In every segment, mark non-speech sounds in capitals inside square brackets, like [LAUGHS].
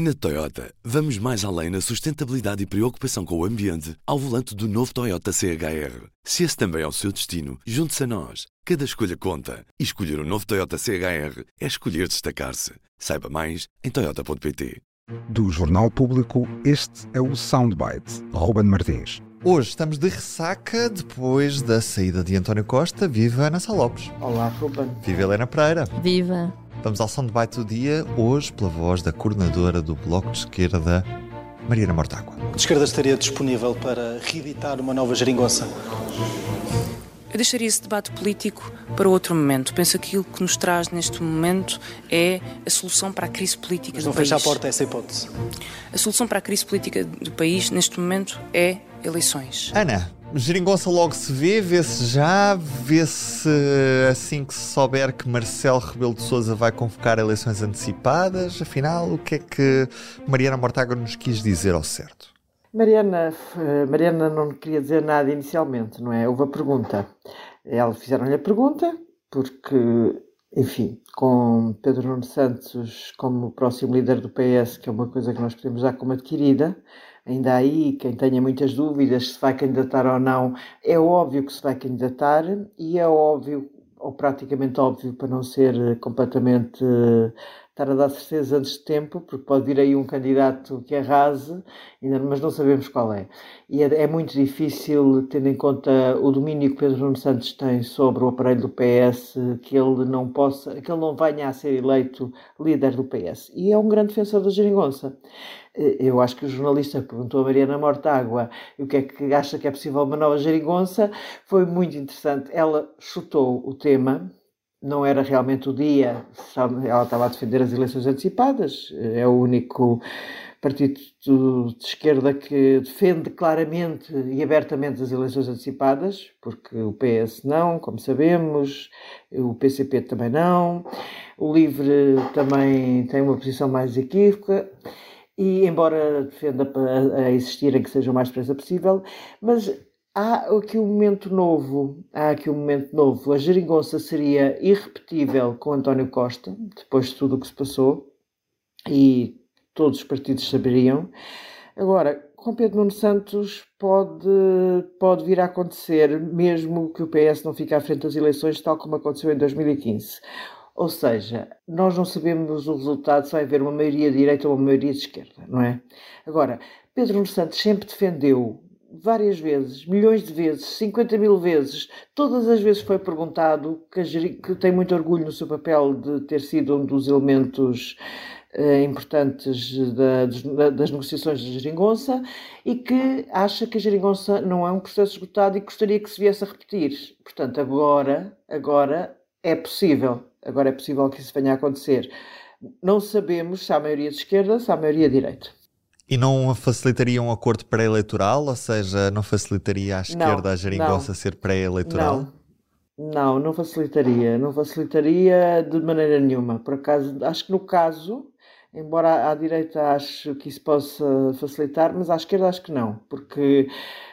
Na Toyota, vamos mais além na sustentabilidade e preocupação com o ambiente ao volante do novo Toyota CHR. Se esse também é o seu destino, junte-se a nós. Cada escolha conta. E escolher o um novo Toyota CHR é escolher destacar-se. Saiba mais em Toyota.pt. Do Jornal Público, este é o Soundbite. Ruben Martins. Hoje estamos de ressaca depois da saída de António Costa. Viva Ana Salopes. Olá, Ruben. Viva Helena Pereira. Viva. Vamos ao soundbite do dia, hoje pela voz da coordenadora do Bloco de Esquerda, Mariana Mortágua. A esquerda estaria disponível para reeditar uma nova geringonça? Eu deixaria esse debate político para outro momento. Penso que aquilo que nos traz neste momento é a solução para a crise política Mas do não país. fecha a porta a essa hipótese? A solução para a crise política do país neste momento é eleições. Ana, Geringonça logo se vê, vê-se já, vê-se assim que se souber que Marcelo Rebelo de Sousa vai convocar eleições antecipadas. Afinal, o que é que Mariana Mortágua nos quis dizer ao certo? Mariana, eh, Mariana não queria dizer nada inicialmente, não é? Houve a pergunta. Ela fizeram-lhe a pergunta porque, enfim, com Pedro Nuno Santos como próximo líder do PS, que é uma coisa que nós podemos dar como adquirida, ainda aí quem tenha muitas dúvidas se vai candidatar ou não, é óbvio que se vai candidatar e é óbvio, ou praticamente óbvio, para não ser completamente estar a dar certeza antes de tempo, porque pode vir aí um candidato que arrase, mas não sabemos qual é. E é, é, muito difícil, tendo em conta o domínio que Pedro Nuno Santos tem sobre o aparelho do PS, que ele não possa, que ele não venha a ser eleito líder do PS. E é um grande defensor da geringonça. Eu acho que o jornalista perguntou a Mariana Mortágua o que é que acha que é possível uma nova geringonça. Foi muito interessante. Ela chutou o tema, não era realmente o dia, ela estava a defender as eleições antecipadas, é o único partido de esquerda que defende claramente e abertamente as eleições antecipadas, porque o PS não, como sabemos, o PCP também não, o LIVRE também tem uma posição mais equívoca. E embora defenda a existirem que seja o mais depressa possível, mas há aqui um momento novo, há aqui um momento novo. A geringonça seria irrepetível com António Costa, depois de tudo o que se passou, e todos os partidos saberiam. Agora, com Pedro Nuno Santos pode, pode vir a acontecer, mesmo que o PS não fique à frente das eleições, tal como aconteceu em 2015. Ou seja, nós não sabemos o resultado se vai haver uma maioria de direita ou uma maioria de esquerda, não é? Agora, Pedro Nuno Santos sempre defendeu várias vezes, milhões de vezes, 50 mil vezes, todas as vezes foi perguntado que, que tem muito orgulho no seu papel de ter sido um dos elementos eh, importantes da, da, das negociações da geringonça e que acha que a geringonça não é um processo esgotado e gostaria que se viesse a repetir. Portanto, agora, agora é possível, agora é possível que isso venha a acontecer. Não sabemos se há maioria de esquerda, se há maioria de direita. E não facilitaria um acordo pré-eleitoral? Ou seja, não facilitaria à esquerda não, a geringonça ser pré-eleitoral? Não, não, não facilitaria. Não facilitaria de maneira nenhuma. Por acaso, acho que no caso, embora à direita acho que isso possa facilitar, mas à esquerda acho que não. Porque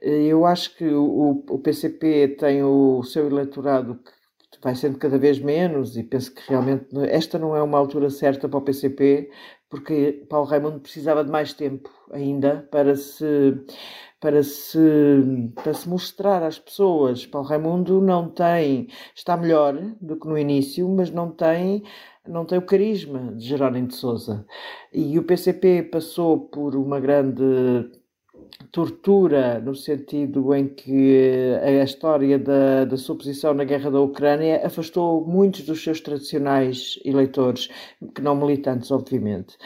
eu acho que o, o PCP tem o seu eleitorado que vai sendo cada vez menos e penso que realmente esta não é uma altura certa para o PCP porque Paulo Raimundo precisava de mais tempo ainda para se para se para se mostrar às pessoas. Paulo Raimundo não tem está melhor do que no início, mas não tem não tem o carisma de Jerónimo de Sousa. E o PCP passou por uma grande tortura, no sentido em que a história da, da sua posição na guerra da Ucrânia afastou muitos dos seus tradicionais eleitores, que não militantes, obviamente.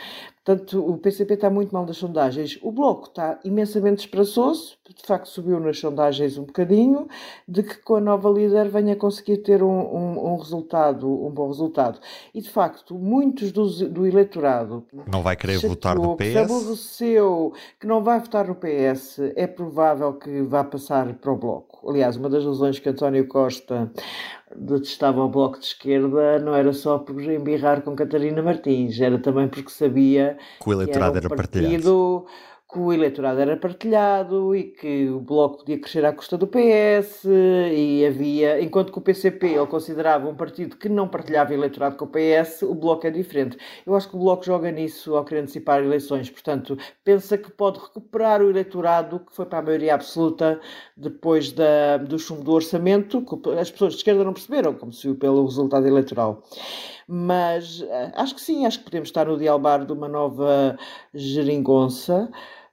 Portanto, o PCP está muito mal nas sondagens. O Bloco está imensamente esperançoso, de facto subiu nas sondagens um bocadinho, de que com a nova líder venha conseguir ter um, um, um resultado, um bom resultado. E de facto, muitos do, do eleitorado não vai querer chateou, votar no que PS. aborreceu, que não vai votar no PS, é provável que vá passar para o Bloco. Aliás, uma das razões que António Costa detestava o Bloco de Esquerda não era só por embirrar com Catarina Martins, era também porque sabia Que o eleitorado que era era um partilhado. Que o eleitorado era partilhado e que o Bloco podia crescer à custa do PS e havia, enquanto que o PCP ele considerava um partido que não partilhava eleitorado com o PS, o Bloco é diferente. Eu acho que o Bloco joga nisso ao querer antecipar eleições, portanto, pensa que pode recuperar o eleitorado que foi para a maioria absoluta depois da, do chumbo do orçamento, que as pessoas de esquerda não perceberam, como se viu pelo resultado eleitoral. Mas eh, acho que sim, acho que podemos estar no dialbar de uma nova geringonça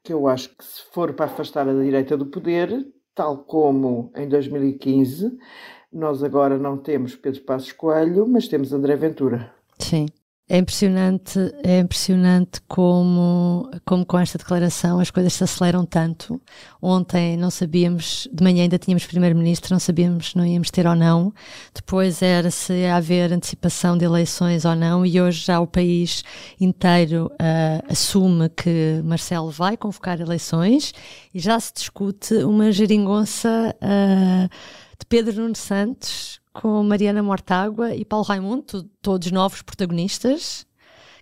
que eu acho que se for para afastar a direita do poder, tal como em 2015, nós agora não temos Pedro Passos Coelho, mas temos André Ventura. Sim. É impressionante, é impressionante como, como com esta declaração as coisas se aceleram tanto. Ontem não sabíamos, de manhã ainda tínhamos primeiro-ministro, não sabíamos se não íamos ter ou não. Depois era se ia haver antecipação de eleições ou não, e hoje já o país inteiro uh, assume que Marcelo vai convocar eleições e já se discute uma geringonça uh, Pedro Nuno Santos com Mariana Mortágua e Paulo Raimundo, todos novos protagonistas.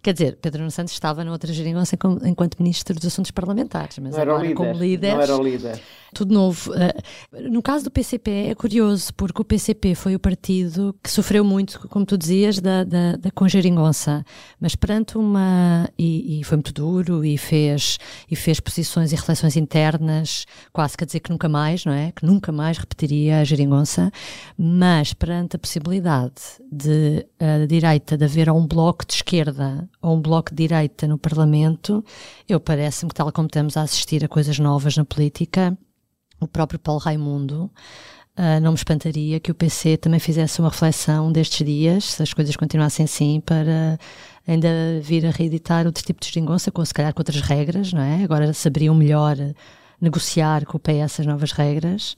Quer dizer, Pedro Nuno Santos estava noutra geringonça enquanto Ministro dos Assuntos Parlamentares, mas não agora líder, como líder, não era o líder. Tudo novo. Uh, no caso do PCP é curioso, porque o PCP foi o partido que sofreu muito, como tu dizias, da, da, da congeringonça, mas perante uma... E, e, foi muito duro e fez, e fez posições e reflexões internas, quase quer dizer que nunca mais, não é? Que nunca mais repetiria a geringonça, mas perante a possibilidade de a direita de haver um bloco de esquerda ou um bloco de direita no Parlamento, eu parece-me que, tal como estamos a assistir a coisas novas na política, o próprio Paulo Raimundo, uh, não me espantaria que o PC também fizesse uma reflexão destes dias, se as coisas continuassem assim, para ainda vir a reeditar outro tipo de geringonça, com se calhar com outras regras, não é? Agora saberiam melhor negociar com o PS as novas regras,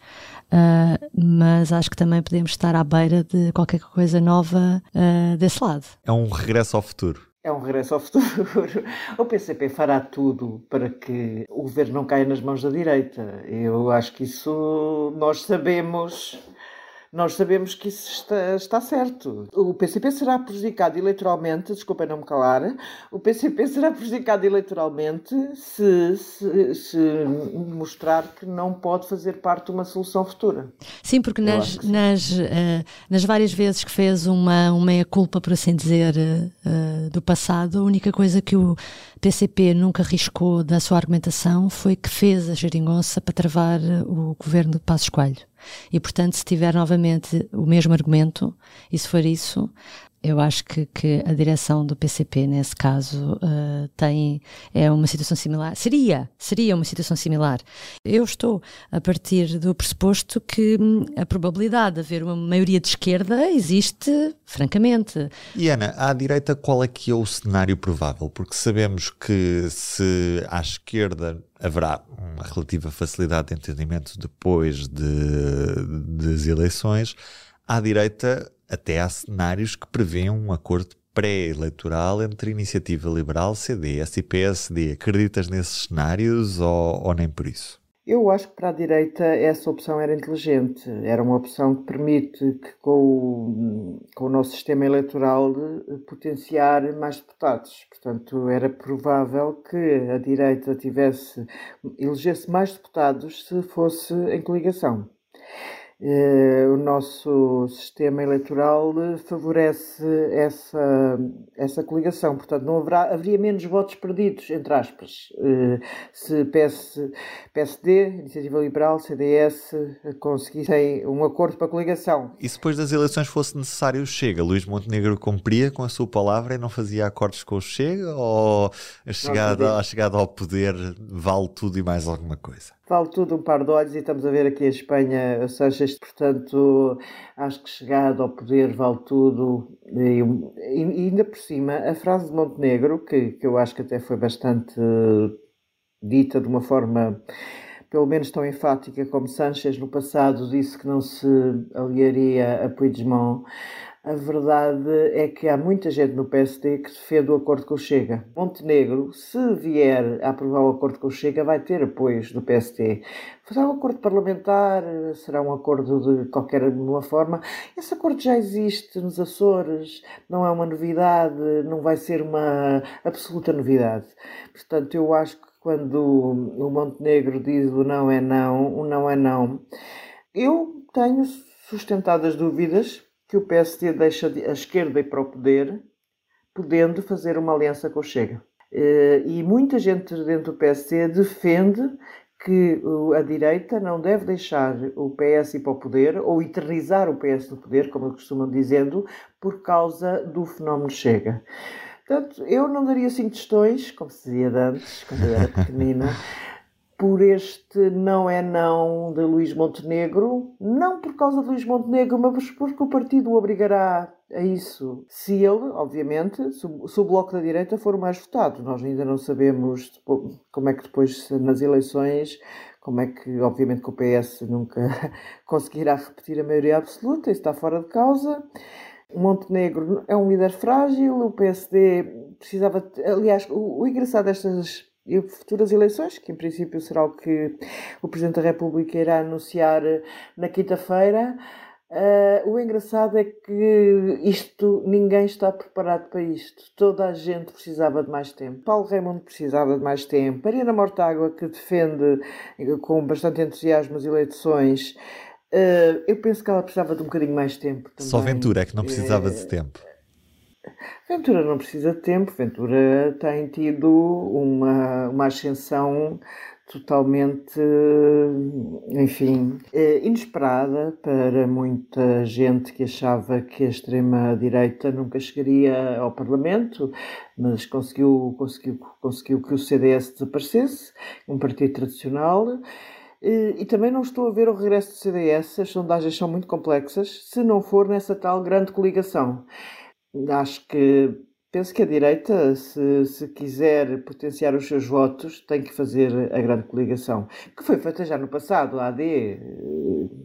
uh, mas acho que também podemos estar à beira de qualquer coisa nova uh, desse lado. É um regresso ao futuro. É um regresso ao futuro. [LAUGHS] O PCP fará tudo para que o governo não caia nas mãos da direita. Eu acho que isso nós sabemos nós sabemos que isso está, está, certo. O PCP será prejudicado eleitoralmente, desculpem não me calar, o PCP será prejudicado eleitoralmente se, se, se, mostrar que não pode fazer parte de uma solução futura. Sim, porque nas, nas, uh, nas várias vezes que fez uma, uma meia-culpa, por assim dizer, uh, do passado, a única coisa que o PCP nunca arriscou da sua argumentação foi que fez a geringonça para travar o governo de Passos Coelho. E, portanto, se tiver novamente o mesmo argumento, e se for isso, eu acho que, que a direção do PCP, nesse caso, uh, tem é uma situação similar. Seria, seria uma situação similar. Eu estou a partir do pressuposto que hum, a probabilidade de haver uma maioria de esquerda existe, francamente. E Ana, à direita, qual é que é o cenário provável? Porque sabemos que se à esquerda haverá uma relativa facilidade de entendimento depois de, das eleições, à direita até há cenários que prevêem um acordo pré-eleitoral entre Iniciativa Liberal, CDS e PSD. Acreditas nesses cenários ou, ou, nem por isso? Eu acho que para a direita essa opção era inteligente. Era uma opção que permite que com o, com o nosso sistema eleitoral potenciar mais deputados. Portanto, era provável que a direita tivesse elegesse mais deputados se fosse em coligação. Eh, o nosso sistema eleitoral eh, favorece essa, essa coligação. Portanto, não haverá, haveria menos votos perdidos, entre aspas, eh, se PS, PSD, Iniciativa Liberal, CDS conseguissem um acordo para a coligação. E se depois das eleições fosse necessário o Chega, Luís Montenegro cumpria com a sua palavra e não fazia acordos com o Chega? Ou a chegada, a chegada ao poder vale tudo e mais alguma coisa? Vale tudo um par de olhos e estamos a ver aqui a Espanha, ou seja, portanto, acho que chegado ao poder vale tudo. E, e, ainda por cima, a frase de Montenegro, que, que eu acho que até foi bastante dita de uma forma pelo menos tão enfática como Sanchez no passado disse que não se aliaria a Puigdemont, a verdade é que há muita gente no PSD que defende o acordo com o Chega. Montenegro, se vier a aprovar o acordo com o Chega, vai ter apoios do PSD. Será um acordo parlamentar, será um acordo de qualquer uma forma. Esse acordo já existe nos Açores, não é uma novidade, não vai ser uma absoluta novidade. Portanto, eu acho que quando o Montenegro diz o não é não, o não é não. Eu tenho sustentado as dúvidas que o PSD deixa a esquerda ir para o poder, podendo fazer uma aliança com o Chega. Eh, e muita gente dentro do PSD defende que a direita não deve deixar o PS ir para o poder ou eternizar o PS no poder, como costumam dizendo, por causa do fenómeno Chega. Portanto, eu não daria cinco testões, como se dizia antes, quando eu era pequenina, [LAUGHS] por este não é não de Luís Montenegro, não por causa de Luís Montenegro, mas porque o partido o obrigará a isso. Se ele, obviamente, se o Bloco da Direita for o mais votado. Nós ainda não sabemos como é que depois, nas eleições, como é que, obviamente, que o PS nunca [LAUGHS] conseguirá repetir a maioria absoluta, isso está fora de causa. Montenegro é um líder frágil, o PSD precisava. Aliás, o, o engraçado destas futuras eleições, que em princípio será o que o Presidente da República irá anunciar na quinta-feira. Uh, o engraçado é que isto ninguém está preparado para isto. Toda a gente precisava de mais tempo. Paulo Raimundo precisava de mais tempo. Mariana Mortágua, que defende com bastante entusiasmo as eleições, Uh, eu penso que ela precisava de um bocadinho mais tempo. Também. Só Ventura é que não precisava de tempo. Ventura não precisa de tempo. Ventura tem tido uma, uma ascensão totalmente, enfim, eh, inesperada para muita gente que achava que a extrema-direita nunca chegaria ao Parlamento, mas conseguiu, conseguiu, conseguiu que o CDS desaparecesse, um partido tradicional. E também não estou a ver o regresso do CDS, as sondagens são muito complexas, se não for nessa tal grande coligação. Acho que penso que a direita, se, se quiser potenciar os seus votos, tem que fazer a grande coligação, que foi feita já no passado. A AD eh,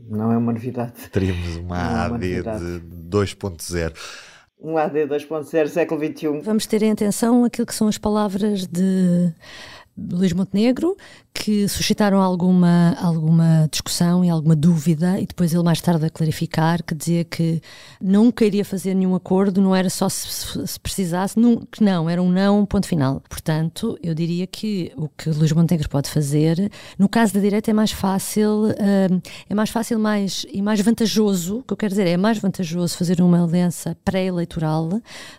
não é uma novidade. Teríamos uma é AD de 2.0 um AD 2.0 século XXI. Vamos ter em atenção aquilo que são as palavras de Luís Montenegro, que suscitaram alguma, alguma discussão e alguma dúvida, e depois ele mais tarde a clarificar, que dizia que nunca iria fazer nenhum acordo, não era só se, se precisasse, não, que não, era um não, ponto final. Portanto, eu diria que o que Luís Montenegro pode fazer, no caso da direita é mais fácil, uh, é mais fácil mais, e mais vantajoso, o que eu quero dizer é, é mais vantajoso fazer uma aliança pré-eleitoral,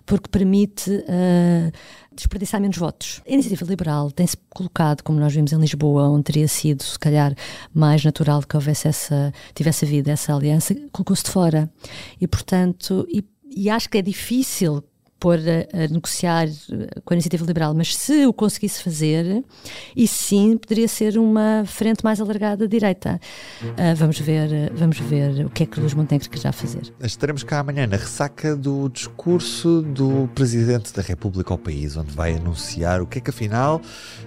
porque permite... Uh, desperdiçar menos votos. A iniciativa liberal tem-se colocado, como nós vimos em Lisboa, onde teria sido, se calhar, mais natural que houvesse essa, tivesse havido essa aliança, colocou-se de fora. E, portanto, e, e acho que é difícil pôr a, a, negociar com a iniciativa liberal, mas se o conseguisse fazer, isso sim poderia ser uma frente mais alargada da direita. Uh, vamos ver, vamos ver o que é que Luís Montenegro querá fazer. Estaremos cá amanhã na ressaca do discurso do Presidente da República ao país, onde vai anunciar o que é que afinal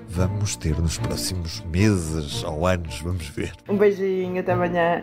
vamos ter nos próximos meses ou anos, vamos ver. Um beijinho, até amanhã.